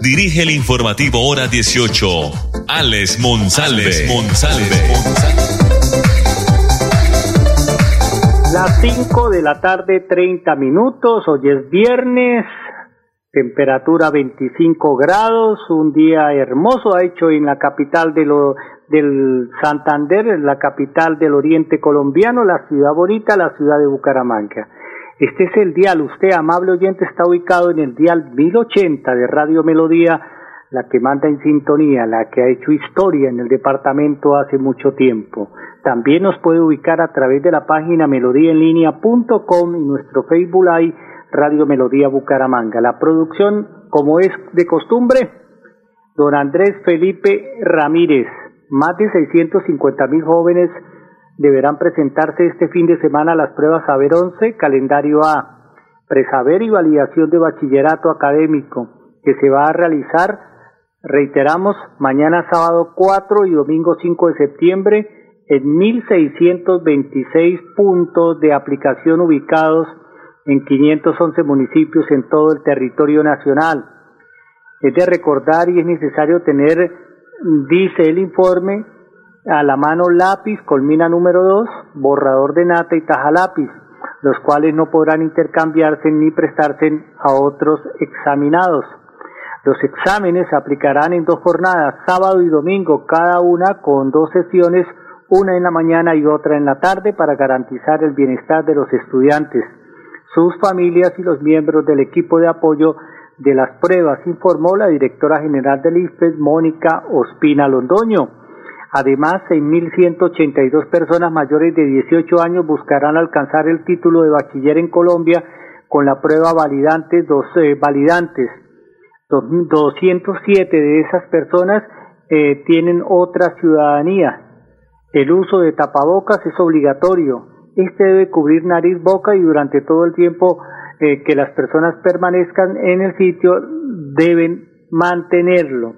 dirige el informativo Hora 18, Alex. Monsalve. Las 5 de la tarde, 30 minutos. Hoy es viernes temperatura 25 grados, un día hermoso ha hecho en la capital de lo, del Santander, en la capital del oriente colombiano, la ciudad bonita, la ciudad de Bucaramanga. Este es el dial, usted amable oyente está ubicado en el dial 1080 de Radio Melodía, la que manda en sintonía, la que ha hecho historia en el departamento hace mucho tiempo. También nos puede ubicar a través de la página melodíaenlínea.com y nuestro Facebook Live Radio Melodía Bucaramanga. La producción, como es de costumbre, don Andrés Felipe Ramírez. Más de 650 mil jóvenes deberán presentarse este fin de semana las pruebas Saber 11, calendario A, presaber y validación de bachillerato académico, que se va a realizar, reiteramos, mañana sábado 4 y domingo 5 de septiembre en 1.626 puntos de aplicación ubicados en 511 municipios en todo el territorio nacional. Es de recordar y es necesario tener, dice el informe, a la mano lápiz, colmina número 2, borrador de nata y taja lápiz, los cuales no podrán intercambiarse ni prestarse a otros examinados. Los exámenes se aplicarán en dos jornadas, sábado y domingo, cada una con dos sesiones, una en la mañana y otra en la tarde, para garantizar el bienestar de los estudiantes sus familias y los miembros del equipo de apoyo de las pruebas, informó la directora general del IFES, Mónica Ospina Londoño. Además, 6.182 personas mayores de 18 años buscarán alcanzar el título de bachiller en Colombia con la prueba validante, dos, eh, validantes. 207 de esas personas eh, tienen otra ciudadanía. El uso de tapabocas es obligatorio este debe cubrir nariz, boca y durante todo el tiempo eh, que las personas permanezcan en el sitio deben mantenerlo.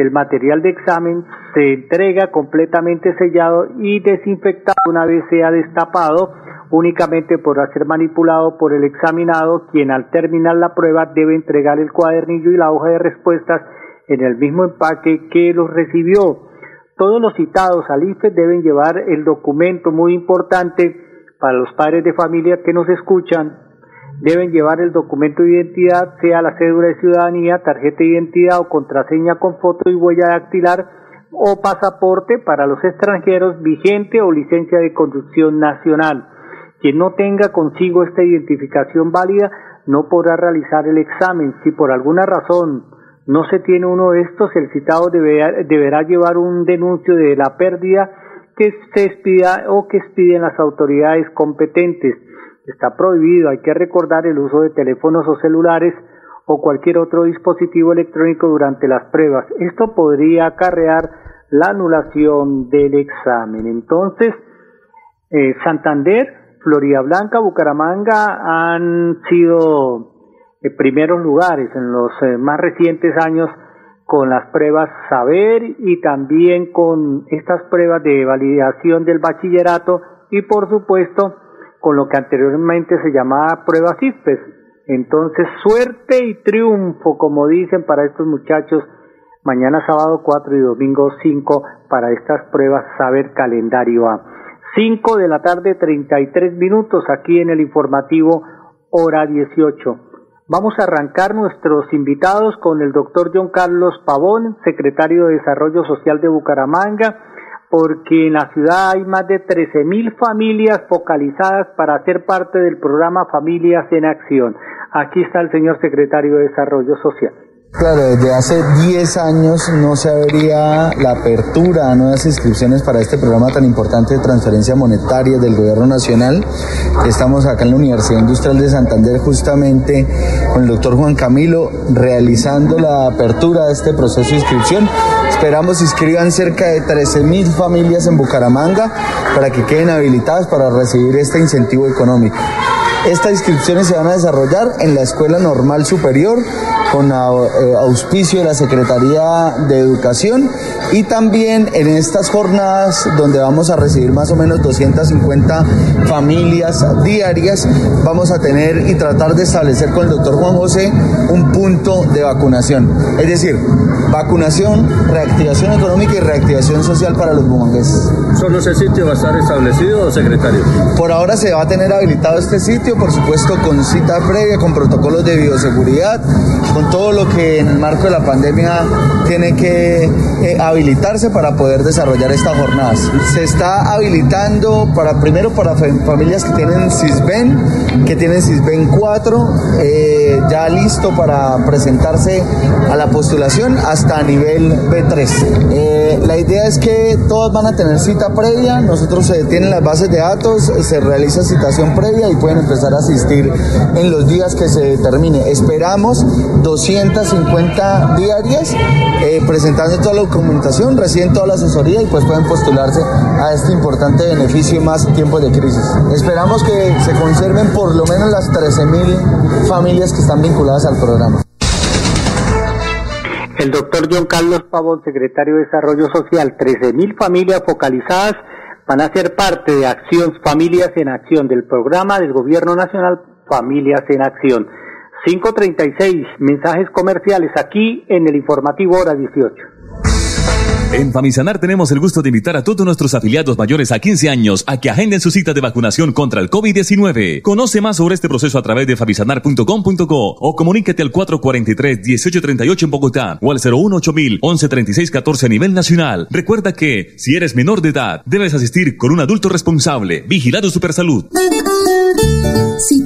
El material de examen se entrega completamente sellado y desinfectado una vez sea destapado, únicamente podrá ser manipulado por el examinado, quien al terminar la prueba debe entregar el cuadernillo y la hoja de respuestas en el mismo empaque que los recibió. Todos los citados al IFE deben llevar el documento muy importante para los padres de familia que nos escuchan, deben llevar el documento de identidad, sea la cédula de ciudadanía, tarjeta de identidad o contraseña con foto y huella dactilar o pasaporte para los extranjeros vigente o licencia de conducción nacional. Quien no tenga consigo esta identificación válida no podrá realizar el examen. Si por alguna razón no se tiene uno de estos, el citado deberá, llevar un denuncio de la pérdida que se expida o que expiden las autoridades competentes. Está prohibido, hay que recordar el uso de teléfonos o celulares o cualquier otro dispositivo electrónico durante las pruebas. Esto podría acarrear la anulación del examen. Entonces, eh, Santander, Florida Blanca, Bucaramanga han sido eh, primeros lugares en los eh, más recientes años con las pruebas saber y también con estas pruebas de validación del bachillerato y por supuesto con lo que anteriormente se llamaba pruebas IFES. Entonces, suerte y triunfo, como dicen para estos muchachos, mañana sábado 4 y domingo 5 para estas pruebas saber calendario A. 5 de la tarde 33 minutos aquí en el informativo hora 18. Vamos a arrancar nuestros invitados con el doctor John Carlos Pavón, secretario de Desarrollo Social de Bucaramanga, porque en la ciudad hay más de 13.000 familias focalizadas para ser parte del programa Familias en Acción. Aquí está el señor secretario de Desarrollo Social. Claro, desde hace 10 años no se habría la apertura a nuevas inscripciones para este programa tan importante de transferencia monetaria del gobierno nacional. Estamos acá en la Universidad Industrial de Santander justamente con el doctor Juan Camilo realizando la apertura de este proceso de inscripción. Esperamos inscriban cerca de 13 mil familias en Bucaramanga para que queden habilitadas para recibir este incentivo económico. Estas inscripciones se van a desarrollar en la Escuela Normal Superior con eh, auspicio de la Secretaría de Educación y también en estas jornadas donde vamos a recibir más o menos 250 familias diarias, vamos a tener y tratar de establecer con el doctor Juan José un punto de vacunación. Es decir, vacunación, reactivación económica y reactivación social para los bumangueses. ¿Solo ese sitio va a estar establecido, secretario? Por ahora se va a tener habilitado este sitio, por supuesto con cita previa, con protocolos de bioseguridad, con todo lo que en el marco de la pandemia tiene que eh, habilitarse para poder desarrollar estas jornadas. Se está habilitando para primero para familias que tienen CISBEN, que tienen CISBEN 4, eh, ya listo para presentarse a la postulación hasta nivel B3. Eh, la idea es que todos van a tener cita previa, nosotros se tienen las bases de datos, se realiza citación previa y pueden empezar a asistir en los días que se determine. Esperamos 250 diarias eh, presentando toda la documentación, reciben toda la asesoría y pues pueden postularse a este importante beneficio más tiempos de crisis. Esperamos que se conserven por lo menos las 13.000 familias que están vinculadas al programa. El doctor John Carlos Pavón, secretario de Desarrollo Social, 13.000 familias focalizadas van a ser parte de Acción Familias en Acción del programa del Gobierno Nacional Familias en Acción. 536 mensajes comerciales aquí en el informativo hora 18. En Famisanar tenemos el gusto de invitar a todos nuestros afiliados mayores a 15 años a que agenden su cita de vacunación contra el COVID-19. Conoce más sobre este proceso a través de famisanar.com.co o comuníquete al 443-1838 en Bogotá o al 018-1136-14 a nivel nacional. Recuerda que, si eres menor de edad, debes asistir con un adulto responsable, vigilado Supersalud.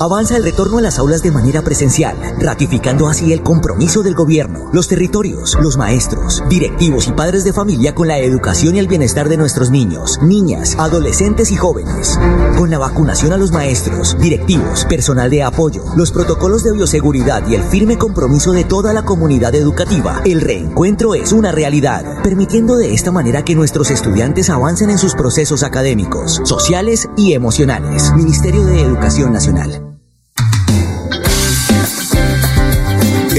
Avanza el retorno a las aulas de manera presencial, ratificando así el compromiso del gobierno, los territorios, los maestros, directivos y padres de familia con la educación y el bienestar de nuestros niños, niñas, adolescentes y jóvenes. Con la vacunación a los maestros, directivos, personal de apoyo, los protocolos de bioseguridad y el firme compromiso de toda la comunidad educativa, el reencuentro es una realidad, permitiendo de esta manera que nuestros estudiantes avancen en sus procesos académicos, sociales y emocionales. Ministerio de Educación Nacional.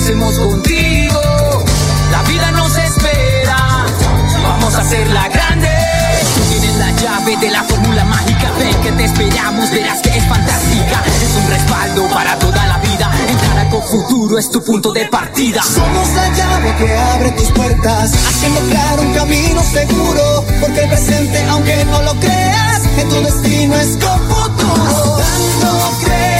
crecemos contigo. La vida nos espera, vamos a hacerla grande. Tú tienes la llave de la fórmula mágica, ven que te esperamos, verás que es fantástica. Es un respaldo para toda la vida. Entrar a Futuro es tu punto de partida. Somos la llave que abre tus puertas, haciendo claro un camino seguro. Porque el presente, aunque no lo creas, que tu destino es con futuro. Dando crédito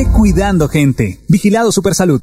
cuidando gente. Vigilado Supersalud.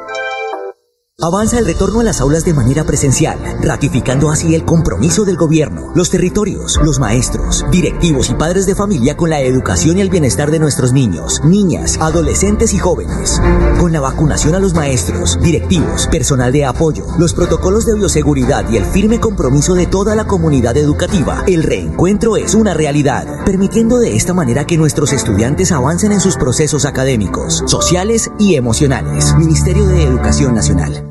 Avanza el retorno a las aulas de manera presencial, ratificando así el compromiso del gobierno, los territorios, los maestros, directivos y padres de familia con la educación y el bienestar de nuestros niños, niñas, adolescentes y jóvenes. Con la vacunación a los maestros, directivos, personal de apoyo, los protocolos de bioseguridad y el firme compromiso de toda la comunidad educativa, el reencuentro es una realidad, permitiendo de esta manera que nuestros estudiantes avancen en sus procesos académicos, sociales y emocionales. Ministerio de Educación Nacional.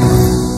it.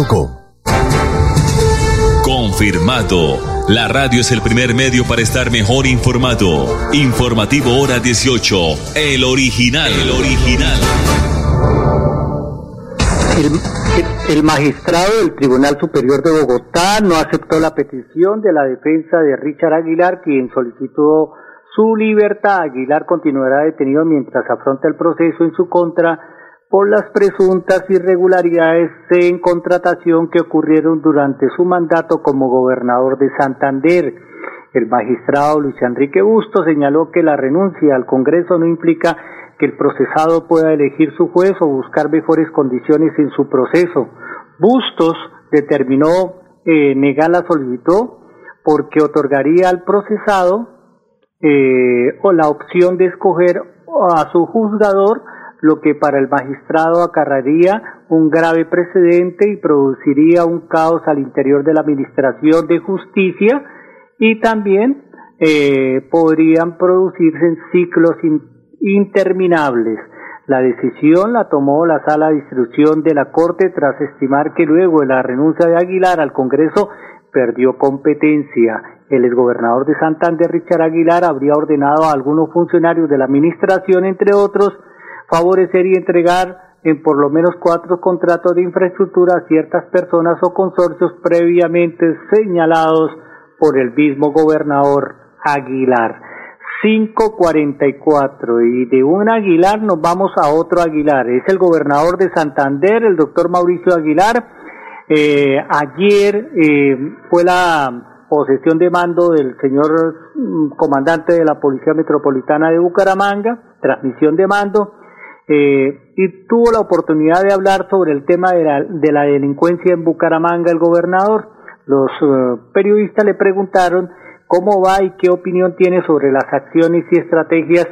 Confirmado. La radio es el primer medio para estar mejor informado. Informativo Hora 18. El original. El original. El, el, el, magistrado del Tribunal Superior de Bogotá no aceptó la petición de la defensa de Richard Aguilar, quien solicitó su libertad. Aguilar continuará detenido mientras afronta el proceso en su contra por las presuntas irregularidades en contratación que ocurrieron durante su mandato como gobernador de Santander. El magistrado Luis Enrique Bustos señaló que la renuncia al Congreso no implica que el procesado pueda elegir su juez o buscar mejores condiciones en su proceso. Bustos determinó eh, negar la solicitud porque otorgaría al procesado eh, o la opción de escoger a su juzgador lo que para el magistrado acarraría un grave precedente y produciría un caos al interior de la Administración de Justicia y también eh, podrían producirse ciclos in, interminables. La decisión la tomó la sala de instrucción de la Corte tras estimar que luego de la renuncia de Aguilar al Congreso perdió competencia. El exgobernador de Santander, Richard Aguilar, habría ordenado a algunos funcionarios de la Administración, entre otros, favorecer y entregar en por lo menos cuatro contratos de infraestructura a ciertas personas o consorcios previamente señalados por el mismo gobernador Aguilar. 544 y de un Aguilar nos vamos a otro Aguilar. Es el gobernador de Santander, el doctor Mauricio Aguilar. Eh, ayer eh, fue la posesión de mando del señor mm, comandante de la Policía Metropolitana de Bucaramanga, transmisión de mando, eh, y tuvo la oportunidad de hablar sobre el tema de la, de la delincuencia en Bucaramanga el gobernador. Los periodistas le preguntaron cómo va y qué opinión tiene sobre las acciones y estrategias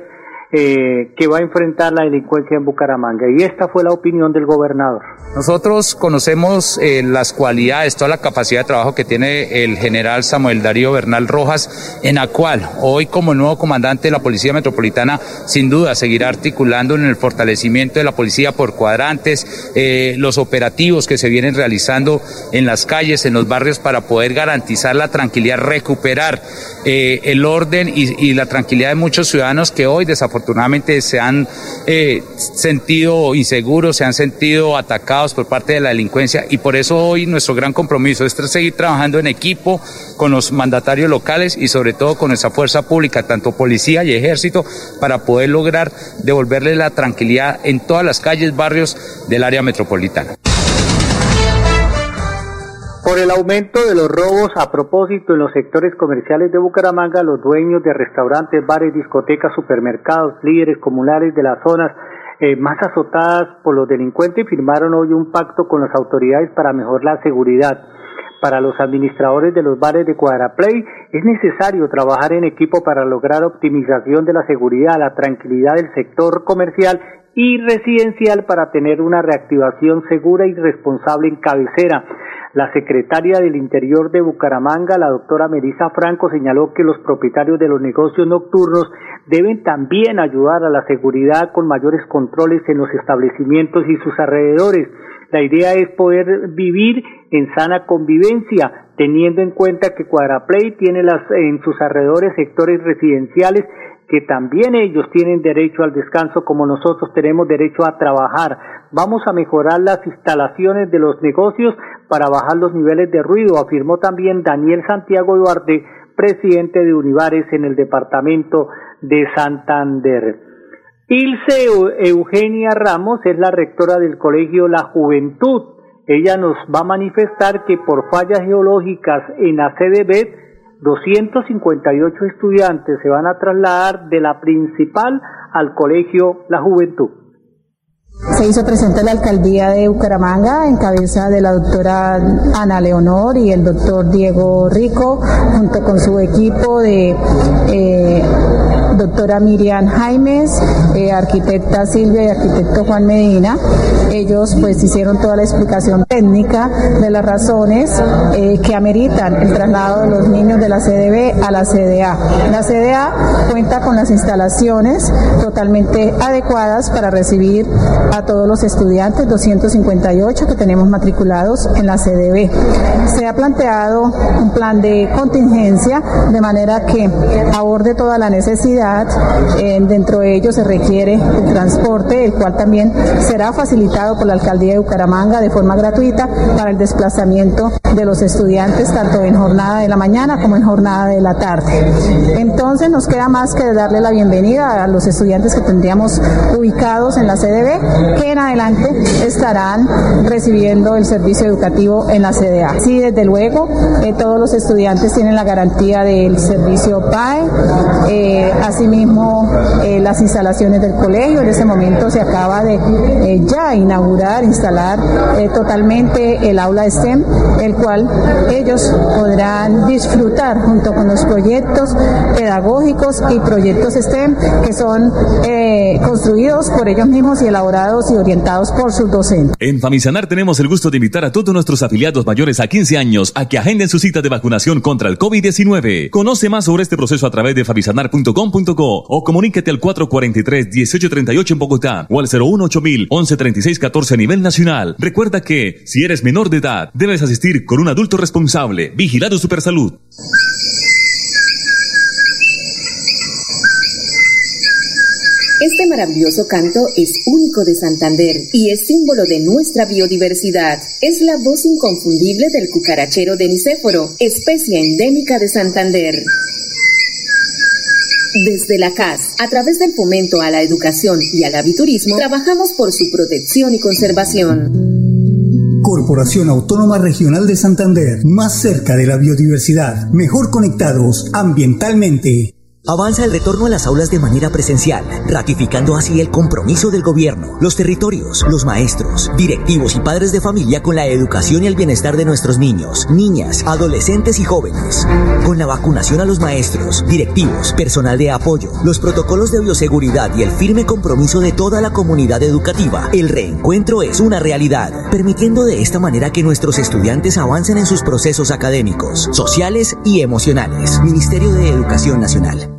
eh, que va a enfrentar la delincuencia en Bucaramanga. Y esta fue la opinión del gobernador. Nosotros conocemos eh, las cualidades, toda la capacidad de trabajo que tiene el general Samuel Darío Bernal Rojas, en la cual hoy como nuevo comandante de la Policía Metropolitana, sin duda seguirá articulando en el fortalecimiento de la policía por cuadrantes, eh, los operativos que se vienen realizando en las calles, en los barrios, para poder garantizar la tranquilidad, recuperar el orden y, y la tranquilidad de muchos ciudadanos que hoy desafortunadamente desafortunadamente se han eh, sentido inseguros, se han sentido atacados por parte de la delincuencia y por eso hoy nuestro gran compromiso es seguir trabajando en equipo con los mandatarios locales y sobre todo con nuestra fuerza pública, tanto policía y ejército, para poder lograr devolverle la tranquilidad en todas las calles, barrios del área metropolitana. Por el aumento de los robos a propósito en los sectores comerciales de Bucaramanga, los dueños de restaurantes, bares, discotecas, supermercados, líderes comunales de las zonas eh, más azotadas por los delincuentes firmaron hoy un pacto con las autoridades para mejorar la seguridad. Para los administradores de los bares de Cuadraplay es necesario trabajar en equipo para lograr optimización de la seguridad, la tranquilidad del sector comercial y residencial para tener una reactivación segura y responsable en cabecera. La secretaria del Interior de Bucaramanga, la doctora Melissa Franco, señaló que los propietarios de los negocios nocturnos deben también ayudar a la seguridad con mayores controles en los establecimientos y sus alrededores. La idea es poder vivir en sana convivencia, teniendo en cuenta que Cuadraplay tiene las, en sus alrededores sectores residenciales que también ellos tienen derecho al descanso como nosotros tenemos derecho a trabajar. Vamos a mejorar las instalaciones de los negocios para bajar los niveles de ruido, afirmó también Daniel Santiago Duarte, presidente de Univares en el departamento de Santander. Ilse Eugenia Ramos es la rectora del colegio La Juventud. Ella nos va a manifestar que por fallas geológicas en la CDB 258 estudiantes se van a trasladar de la principal al colegio La Juventud. Se hizo presente la alcaldía de Bucaramanga en cabeza de la doctora Ana Leonor y el doctor Diego Rico, junto con su equipo de eh, doctora Miriam Jaimes, eh, arquitecta Silvia y arquitecto Juan Medina. Ellos pues hicieron toda la explicación técnica de las razones eh, que ameritan el traslado de los niños de la CDB a la CDA. La CDA cuenta con las instalaciones totalmente adecuadas para recibir a todos los estudiantes, 258 que tenemos matriculados en la CDB. Se ha planteado un plan de contingencia de manera que aborde toda la necesidad. Dentro de ello se requiere el transporte, el cual también será facilitado por la alcaldía de Bucaramanga de forma gratuita para el desplazamiento de los estudiantes tanto en jornada de la mañana como en jornada de la tarde. Entonces nos queda más que darle la bienvenida a los estudiantes que tendríamos ubicados en la CDB que en adelante estarán recibiendo el servicio educativo en la CDA. Sí, desde luego, eh, todos los estudiantes tienen la garantía del servicio PAE, eh, asimismo eh, las instalaciones del colegio, en ese momento se acaba de ya inaugurar, instalar totalmente el aula STEM, el cual ellos podrán disfrutar junto con los proyectos pedagógicos y proyectos STEM que son construidos por ellos mismos y elaborados y orientados por sus docentes. En Famisanar tenemos el gusto de invitar a todos nuestros afiliados mayores a 15 años a que agenden su cita de vacunación contra el COVID-19. Conoce más sobre este proceso a través de o comuníquete al 443-1838 en Bogotá o al 018-1136-14 a nivel nacional. Recuerda que, si eres menor de edad, debes asistir con un adulto responsable. Vigilado Supersalud. Este maravilloso canto es único de Santander y es símbolo de nuestra biodiversidad. Es la voz inconfundible del cucarachero de Nicéforo, especie endémica de Santander. Desde la CAS, a través del fomento a la educación y al aviturismo, trabajamos por su protección y conservación. Corporación Autónoma Regional de Santander, más cerca de la biodiversidad, mejor conectados ambientalmente. Avanza el retorno a las aulas de manera presencial, ratificando así el compromiso del gobierno, los territorios, los maestros, directivos y padres de familia con la educación y el bienestar de nuestros niños, niñas, adolescentes y jóvenes. Con la vacunación a los maestros, directivos, personal de apoyo, los protocolos de bioseguridad y el firme compromiso de toda la comunidad educativa, el reencuentro es una realidad, permitiendo de esta manera que nuestros estudiantes avancen en sus procesos académicos, sociales y emocionales. Ministerio de Educación Nacional.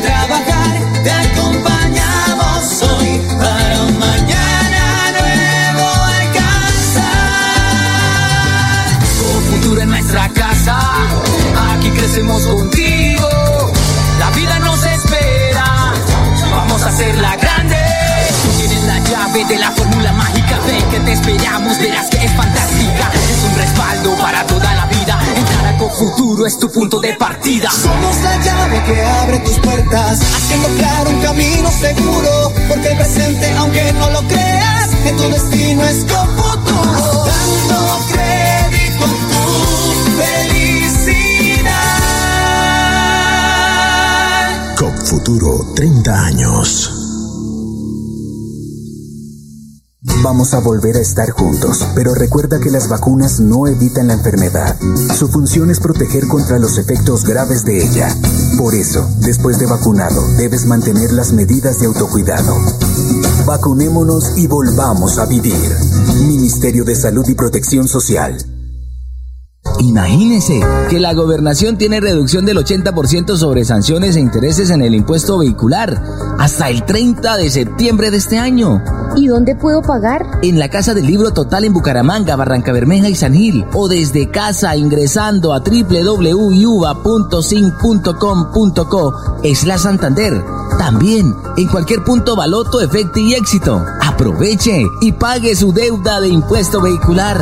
crecemos contigo. La vida nos espera, vamos a hacerla grande. Tú tienes la llave de la fórmula mágica, ven que te esperamos, verás que es fantástica. Es un respaldo para toda la vida. Entrar a Futuro es tu punto de partida. Somos la llave que abre tus puertas, haciendo claro un camino seguro. Porque el presente, aunque no lo creas, en tu destino es con A volver a estar juntos, pero recuerda que las vacunas no evitan la enfermedad. Su función es proteger contra los efectos graves de ella. Por eso, después de vacunado, debes mantener las medidas de autocuidado. Vacunémonos y volvamos a vivir. Ministerio de Salud y Protección Social. Imagínese que la gobernación tiene reducción del 80% sobre sanciones e intereses en el impuesto vehicular hasta el 30 de septiembre de este año. ¿Y dónde puedo pagar? En la Casa del Libro Total en Bucaramanga, Barranca Bermeja y San Gil. O desde casa ingresando a www.sin.com.co es la Santander. También en cualquier punto Baloto, Efecto y Éxito. Aproveche y pague su deuda de impuesto vehicular.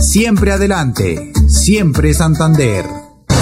Siempre adelante, siempre Santander.